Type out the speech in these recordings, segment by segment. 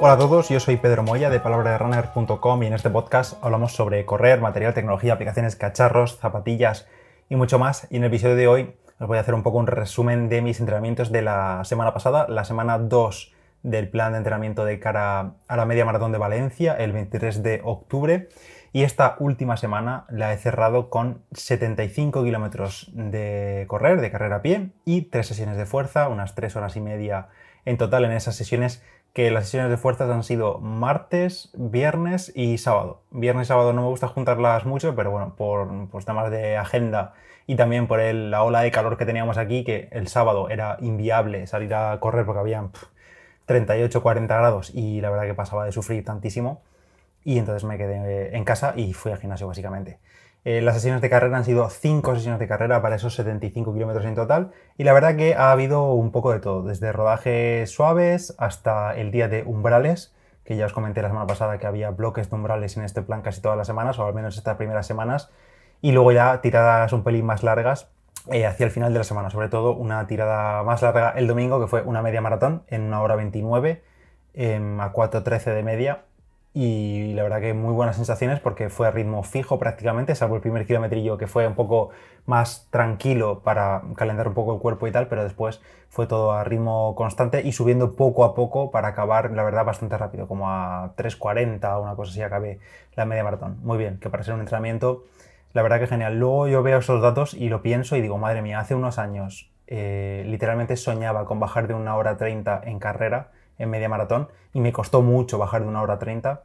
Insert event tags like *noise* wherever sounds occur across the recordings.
Hola a todos, yo soy Pedro Moya de palabraderunner.com y en este podcast hablamos sobre correr, material, tecnología, aplicaciones, cacharros, zapatillas y mucho más. Y en el episodio de hoy os voy a hacer un poco un resumen de mis entrenamientos de la semana pasada, la semana 2 del plan de entrenamiento de cara a la media maratón de Valencia, el 23 de octubre. Y esta última semana la he cerrado con 75 kilómetros de correr, de carrera a pie, y tres sesiones de fuerza, unas tres horas y media en total en esas sesiones que las sesiones de fuerzas han sido martes, viernes y sábado. Viernes y sábado no me gusta juntarlas mucho, pero bueno, por, por temas de agenda y también por el, la ola de calor que teníamos aquí, que el sábado era inviable salir a correr porque habían 38, 40 grados y la verdad que pasaba de sufrir tantísimo. Y entonces me quedé en casa y fui al gimnasio básicamente. Eh, las sesiones de carrera han sido 5 sesiones de carrera para esos 75 kilómetros en total. Y la verdad que ha habido un poco de todo, desde rodajes suaves hasta el día de umbrales, que ya os comenté la semana pasada que había bloques de umbrales en este plan casi todas las semanas, o al menos estas primeras semanas. Y luego ya tiradas un pelín más largas eh, hacia el final de la semana, sobre todo una tirada más larga el domingo, que fue una media maratón en una hora 29 em, a 4.13 de media. Y la verdad que muy buenas sensaciones porque fue a ritmo fijo prácticamente, salvo el primer kilometrillo que fue un poco más tranquilo para calentar un poco el cuerpo y tal, pero después fue todo a ritmo constante y subiendo poco a poco para acabar, la verdad, bastante rápido, como a 3.40 o una cosa así acabé la media maratón. Muy bien, que para ser un entrenamiento la verdad que genial. Luego yo veo esos datos y lo pienso y digo, madre mía, hace unos años eh, literalmente soñaba con bajar de una hora 30 en carrera, en media maratón, y me costó mucho bajar de una hora 30.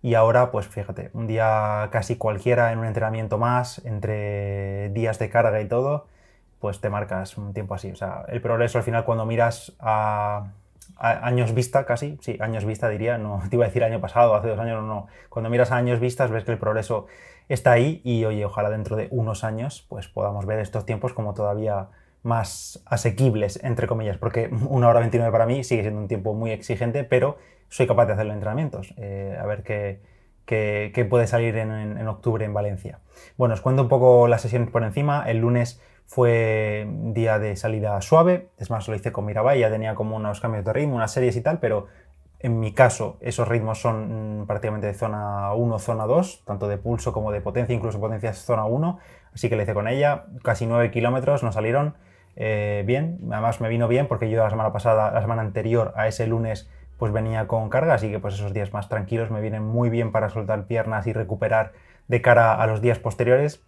Y ahora, pues fíjate, un día casi cualquiera en un entrenamiento más, entre días de carga y todo, pues te marcas un tiempo así. O sea, el progreso al final cuando miras a, años vista casi, sí, años vista diría, no *laughs* te iba a decir año pasado, hace dos años, no, no. Cuando miras a años vistas ves que el progreso está ahí y oye, ojalá dentro de unos años pues podamos ver estos tiempos como todavía más asequibles, entre comillas, porque una hora 29 para mí sigue siendo un tiempo muy exigente, pero soy capaz de hacerlo en entrenamientos. Eh, a ver qué, qué, puede salir en, en, octubre en Valencia. Bueno, os cuento un poco las sesiones por encima. El lunes fue día de salida suave, es más, lo hice con Mirabai, ya tenía como unos cambios de ritmo, unas series y tal, pero en mi caso esos ritmos son mm, prácticamente de zona 1, zona 2, tanto de pulso como de potencia, incluso potencia es zona 1, así que lo hice con ella, casi 9 kilómetros, nos salieron eh, bien, además me vino bien porque yo la semana pasada, la semana anterior a ese lunes, pues venía con carga, así que pues esos días más tranquilos me vienen muy bien para soltar piernas y recuperar de cara a los días posteriores.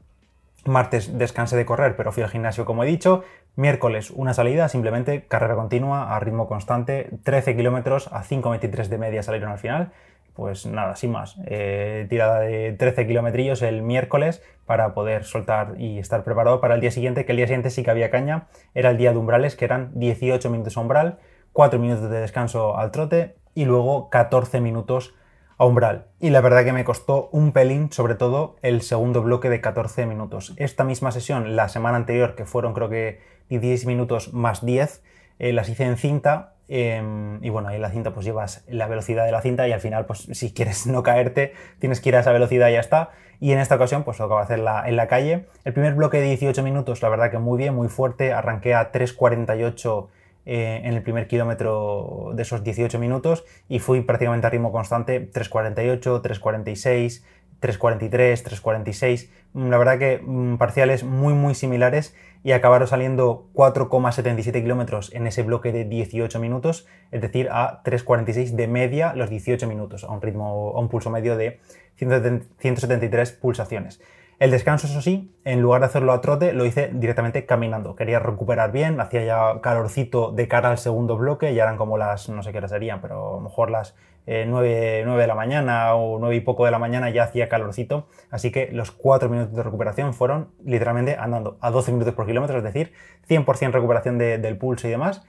Martes descansé de correr, pero fui al gimnasio como he dicho. Miércoles una salida, simplemente carrera continua a ritmo constante, 13 kilómetros a 5.23 de media salieron al final. Pues nada, sin más. Eh, tirada de 13 kilometrillos el miércoles para poder soltar y estar preparado para el día siguiente, que el día siguiente sí que había caña. Era el día de umbrales, que eran 18 minutos umbral, 4 minutos de descanso al trote y luego 14 minutos umbral. Y la verdad que me costó un pelín, sobre todo el segundo bloque de 14 minutos. Esta misma sesión, la semana anterior, que fueron creo que 10 minutos más 10, eh, las hice en cinta. Em, y bueno, ahí en la cinta pues llevas la velocidad de la cinta y al final pues si quieres no caerte tienes que ir a esa velocidad y ya está. Y en esta ocasión pues tocaba hacerla en la calle. El primer bloque de 18 minutos la verdad que muy bien, muy fuerte. Arranqué a 3.48 eh, en el primer kilómetro de esos 18 minutos y fui prácticamente a ritmo constante 3.48, 3.46, 3.43, 3.46. La verdad que mm, parciales muy muy similares y acabaron saliendo 4,77 kilómetros en ese bloque de 18 minutos, es decir, a 3.46 de media los 18 minutos, a un ritmo, a un pulso medio de 173 pulsaciones. El descanso, eso sí, en lugar de hacerlo a trote, lo hice directamente caminando. Quería recuperar bien, hacía ya calorcito de cara al segundo bloque, ya eran como las, no sé qué horas serían, pero a lo mejor las 9, eh, de la mañana o 9 y poco de la mañana ya hacía calorcito. Así que los 4 minutos de recuperación fueron literalmente andando a 12 minutos por kilómetro, es decir, 100% recuperación del pulso y demás,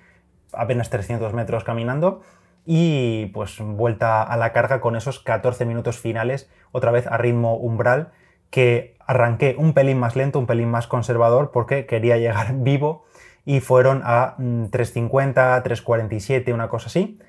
apenas 300 metros caminando y pues vuelta a la carga con esos 14 minutos finales, otra vez a ritmo umbral que arranqué un pelín más lento, un pelín más conservador, porque quería llegar *laughs* vivo y fueron a 3.50, mm, 3.47, una cosa así.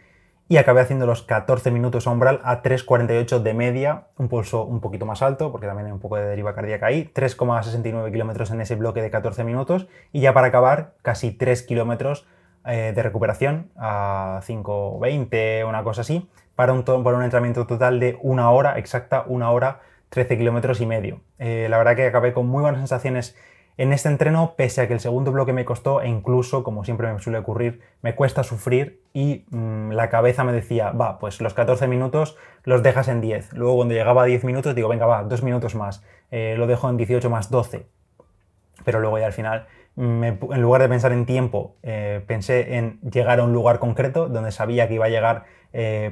Y acabé haciendo los 14 minutos a umbral a 3.48 de media, un pulso un poquito más alto, porque también hay un poco de deriva cardíaca ahí, 3,69 kilómetros en ese bloque de 14 minutos, y ya para acabar, casi 3 kilómetros eh, de recuperación a 5.20, una cosa así, para un, para un entrenamiento total de una hora, exacta una hora, 13 kilómetros y medio. Eh, la verdad que acabé con muy buenas sensaciones en este entreno, pese a que el segundo bloque me costó e incluso, como siempre me suele ocurrir, me cuesta sufrir y mm, la cabeza me decía, va, pues los 14 minutos los dejas en 10. Luego cuando llegaba a 10 minutos digo, venga, va, dos minutos más, eh, lo dejo en 18 más 12. Pero luego ya al final, en lugar de pensar en tiempo, eh, pensé en llegar a un lugar concreto donde sabía que iba a llegar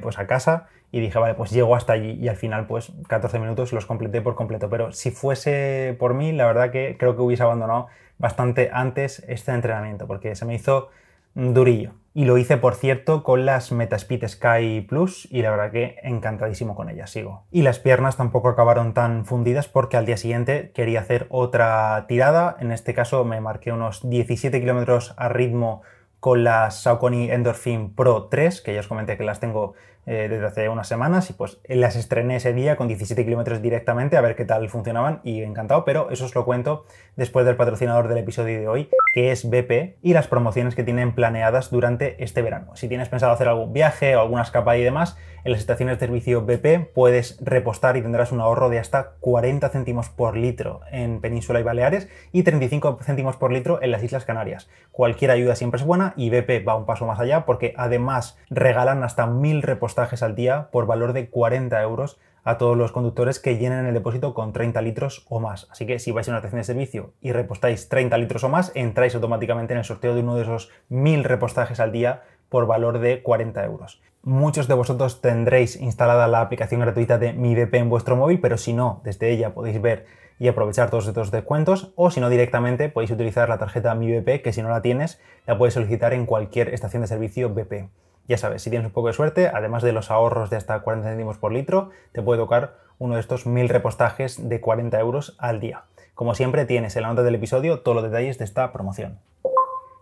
pues a casa y dije, vale, pues llego hasta allí y al final pues 14 minutos los completé por completo. Pero si fuese por mí, la verdad que creo que hubiese abandonado bastante antes este entrenamiento porque se me hizo durillo. Y lo hice, por cierto, con las Metaspeed Sky Plus y la verdad que encantadísimo con ellas, sigo. Y las piernas tampoco acabaron tan fundidas porque al día siguiente quería hacer otra tirada. En este caso me marqué unos 17 kilómetros a ritmo con las Saucony Endorphin Pro 3, que ya os comenté que las tengo eh, desde hace unas semanas y pues las estrené ese día con 17 kilómetros directamente a ver qué tal funcionaban y encantado, pero eso os lo cuento después del patrocinador del episodio de hoy, que es BP y las promociones que tienen planeadas durante este verano. Si tienes pensado hacer algún viaje o alguna escapada y demás, en las estaciones de servicio BP puedes repostar y tendrás un ahorro de hasta 40 céntimos por litro en Península y Baleares y 35 céntimos por litro en las Islas Canarias. Cualquier ayuda siempre es buena y BP va un paso más allá porque además regalan hasta 1000 repostajes al día por valor de 40 euros a todos los conductores que llenen el depósito con 30 litros o más. Así que si vais a una estación de servicio y repostáis 30 litros o más, entráis automáticamente en el sorteo de uno de esos 1000 repostajes al día por valor de 40 euros. Muchos de vosotros tendréis instalada la aplicación gratuita de Mi BP en vuestro móvil, pero si no, desde ella podéis ver y aprovechar todos estos descuentos, o si no directamente podéis utilizar la tarjeta Mi BP, que si no la tienes, la puedes solicitar en cualquier estación de servicio BP. Ya sabes, si tienes un poco de suerte, además de los ahorros de hasta 40 céntimos por litro, te puede tocar uno de estos mil repostajes de 40 euros al día. Como siempre, tienes en la nota del episodio todos los detalles de esta promoción.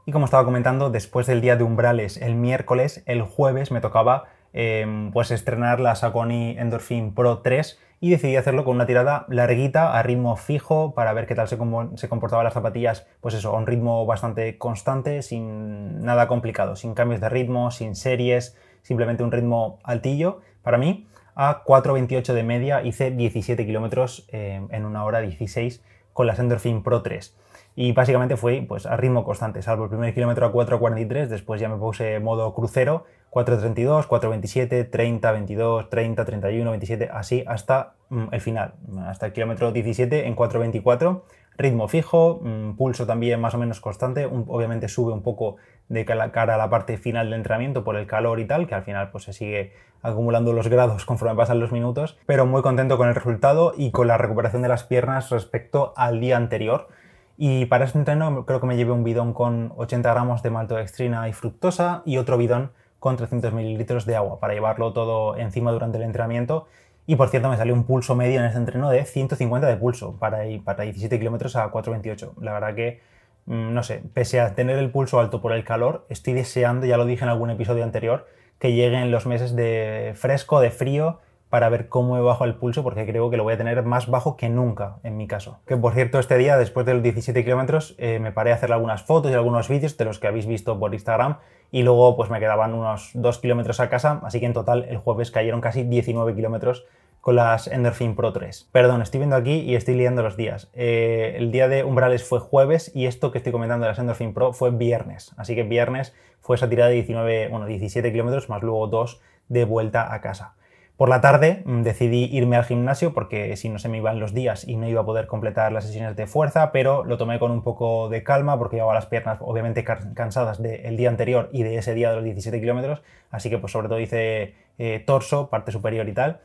Y como estaba comentando, después del día de umbrales el miércoles, el jueves me tocaba em, pues estrenar la Saucony Endorphin Pro 3 y decidí hacerlo con una tirada larguita a ritmo fijo para ver qué tal se, comportaban las zapatillas, pues eso, a un ritmo bastante constante, sin nada complicado, sin cambios de ritmo, sin series, simplemente un ritmo altillo para mí. A 4.28 de media hice 17 kilómetros em, en una hora 16 con la Endorphin Pro 3 y básicamente fue pues, a ritmo constante, salvo el primer kilómetro a 4.43, después ya me puse modo crucero, 4.32, 4.27, 30, 22, 30, 31, 27, así hasta mm, el final, hasta el kilómetro 17 en 4.24, ritmo fijo, mm, pulso también más o menos constante, obviamente sube un poco de cara a la parte final del entrenamiento por el calor y tal, que al final pues se sigue acumulando los grados *laughs* conforme pasan los minutos, pero muy contento con el resultado y con la recuperación de las piernas respecto al día anterior y para este entreno creo que me llevé un bidón con 80 gramos de maltodextrina y fructosa y otro bidón con 300 mililitros de agua para llevarlo todo encima durante el entrenamiento. Y por cierto, me salió un pulso medio en este entreno de 150 de pulso para, para 17 kilómetros a 4.28. La verdad que, mm, no sé, pese a tener el pulso alto por el calor, estoy deseando, ya lo dije en algún episodio anterior, que lleguen los meses de fresco, de frío para ver cómo he bajado el pulso porque creo que lo voy a tener más bajo que nunca en mi caso. Que por cierto este día después de los 17 kilómetros eh, me paré a hacer algunas fotos y algunos vídeos de los que habéis visto por Instagram y luego pues me quedaban unos 2 kilómetros a casa así que en total el jueves cayeron casi 19 kilómetros con las Endorphin Pro 3. Perdón, estoy viendo aquí y estoy liando los días. Eh, el día de umbrales fue jueves y esto que estoy comentando de las Endorphin Pro fue viernes. Así que viernes fue esa tirada de 19, bueno, 17 kilómetros más luego 2 de vuelta a casa. Por la tarde mm, decidí irme al gimnasio porque si no se me iban los días y no iba a poder completar las sesiones de fuerza, pero lo tomé con un poco de calma porque llevaba las piernas obviamente cansadas del día anterior y de ese día de los 17 kilómetros, así que pues sobre todo hice eh, torso, parte superior y tal.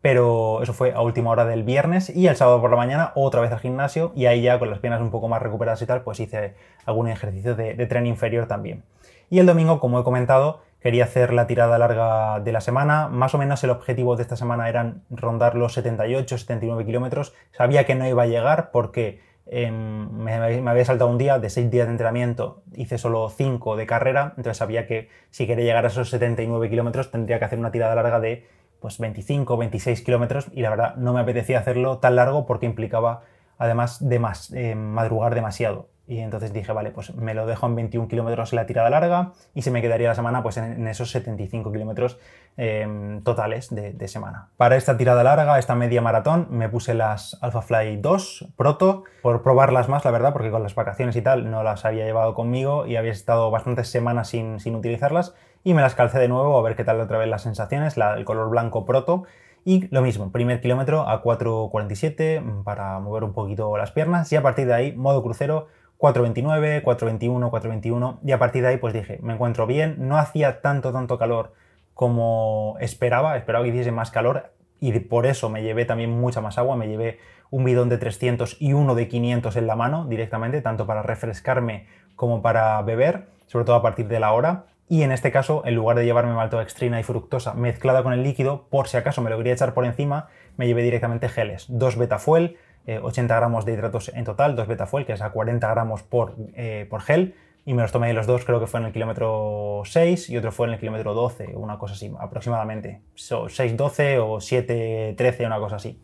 Pero eso fue a última hora del viernes y el sábado por la mañana otra vez al gimnasio y ahí ya con las piernas un poco más recuperadas y tal, pues hice algún ejercicio de, tren inferior también. Y el domingo, como he comentado, Quería hacer la tirada larga de la semana. Más o menos el objetivo de esta semana eran rondar los 78, 79 kilómetros. Sabía que no iba a llegar porque em, me, había saltado un día de 6 días de entrenamiento, hice solo 5 de carrera, entonces sabía que si quería llegar a esos 79 kilómetros tendría que hacer una tirada larga de pues 25, 26 kilómetros y la verdad no me apetecía hacerlo tan largo porque implicaba además de más, eh, madrugar demasiado Y entonces dije, vale, pues me lo dejo en 21 kilómetros la tirada larga y se me quedaría la semana pues en, esos 75 kilómetros em, totales de, semana. Para esta tirada larga, esta media maratón, me puse las AlphaFly 2 Proto por probarlas más, la verdad, porque con las vacaciones y tal no las había llevado conmigo y había estado bastantes semanas sin, sin utilizarlas y me las calcé de nuevo a ver qué tal otra vez las sensaciones, el color blanco Proto. Y lo mismo, primer kilómetro a 4.47 para mover un poquito las piernas y a partir de ahí modo crucero 4.29, 4.21, 4.21 y a partir de ahí pues dije, me encuentro bien, no hacía tanto, tanto calor como esperaba, esperaba que hiciese más calor y por eso me llevé también mucha más agua, me llevé un bidón de 300 y uno de 500 en la mano directamente, tanto para refrescarme como para beber, sobre todo a partir de la hora. Y en este caso, en lugar de llevarme maltodextrina y fructosa mezclada con el líquido, por si acaso me lo quería echar por encima, me llevé directamente geles, 2 betafuel, 80 eh, gramos de hidratos en total, 2 betafuel, que es a 40 gramos por, eh, por gel, y me los tomé los dos, creo que fue en el kilómetro 6 y otro fue en el kilómetro 12, una cosa así, aproximadamente. 6-12 o 7-13, una cosa así.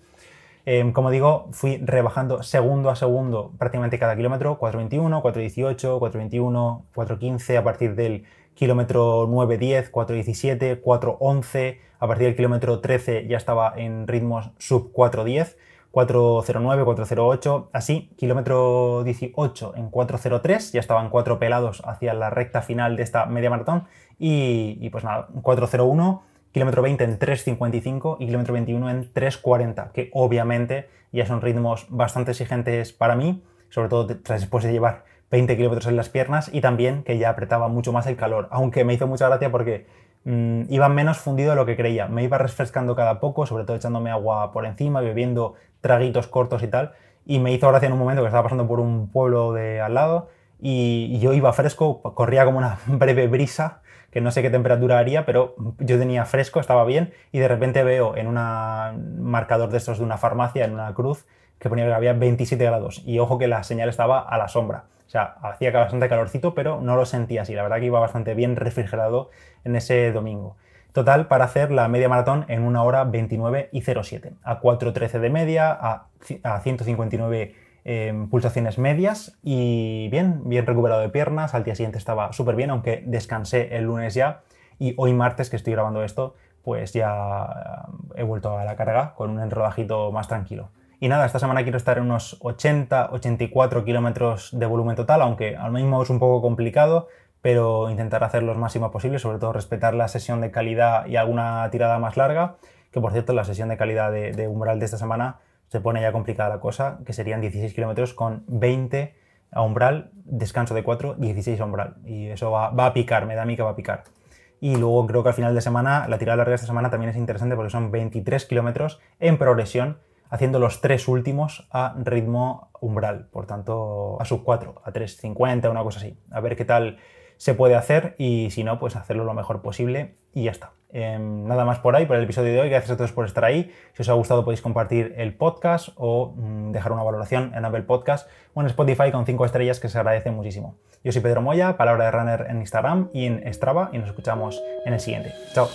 Em, como digo, fui rebajando segundo a segundo prácticamente cada kilómetro, 4.21, 4.18, 4.21, 4.15 a partir del kilómetro 9.10, 4.17, 4.11, a partir del kilómetro 13 ya estaba en ritmos sub 4.10 409, 408, así, kilómetro 18 en 403, ya estaban cuatro pelados hacia la recta final de esta media maratón y, pues nada, 401, kilómetro 20 en 355 y kilómetro 21 en 340, que obviamente ya son ritmos bastante exigentes para mí, sobre todo después de llevar 20 kilómetros en las piernas y también que ya apretaba mucho más el calor, aunque me hizo mucha gracia porque mm, iba menos fundido de lo que creía. Me iba refrescando cada poco, sobre todo echándome agua por encima, bebiendo traguitos cortos y tal. Y me hizo gracia en un momento que estaba pasando por un pueblo de al lado y, yo iba fresco, corría como una *laughs* breve brisa, que no sé qué temperatura haría, pero yo tenía fresco, estaba bien, y de repente veo en un marcador de estos de una farmacia, en una cruz, que ponía que había 27 grados. Y ojo que la señal estaba a la sombra. O sea, hacía bastante calorcito, pero no lo sentía así. La verdad que iba bastante bien refrigerado en ese domingo. Total para hacer la media maratón en 1 hora 29 y 07. A 4.13 de media, a, 159 em, pulsaciones medias y bien, bien recuperado de piernas. Al día siguiente estaba súper bien, aunque descansé el lunes ya. Y hoy martes, que estoy grabando esto, pues ya he vuelto a la carga con un enrodajito más tranquilo. Y nada, esta semana quiero estar en unos 80-84 kilómetros de volumen total, aunque al mismo es un poco complicado pero intentar hacer lo máximo posible, sobre todo respetar la sesión de calidad y alguna tirada más larga, que por cierto la sesión de calidad de, umbral de esta semana se pone ya complicada la cosa, que serían 16 kilómetros con 20 a umbral, descanso de 4, 16 a umbral. Y eso va, va, a picar, me da a mí que va a picar. Y luego creo que al final de semana, la tirada larga de esta semana también es interesante porque son 23 kilómetros en progresión, haciendo los tres últimos a ritmo umbral, por tanto a sub 4, a 3.50, una cosa así. A ver qué tal se puede hacer y si no, pues hacerlo lo mejor posible y ya está. Em, nada más por ahí, por el episodio de hoy. Gracias a todos por estar ahí. Si os ha gustado podéis compartir el podcast o mm, dejar una valoración en Apple Podcast o en Spotify con 5 estrellas que se agradece muchísimo. Yo soy Pedro Moya, Palabra de Runner en Instagram y en Strava y nos escuchamos en el siguiente. Chao.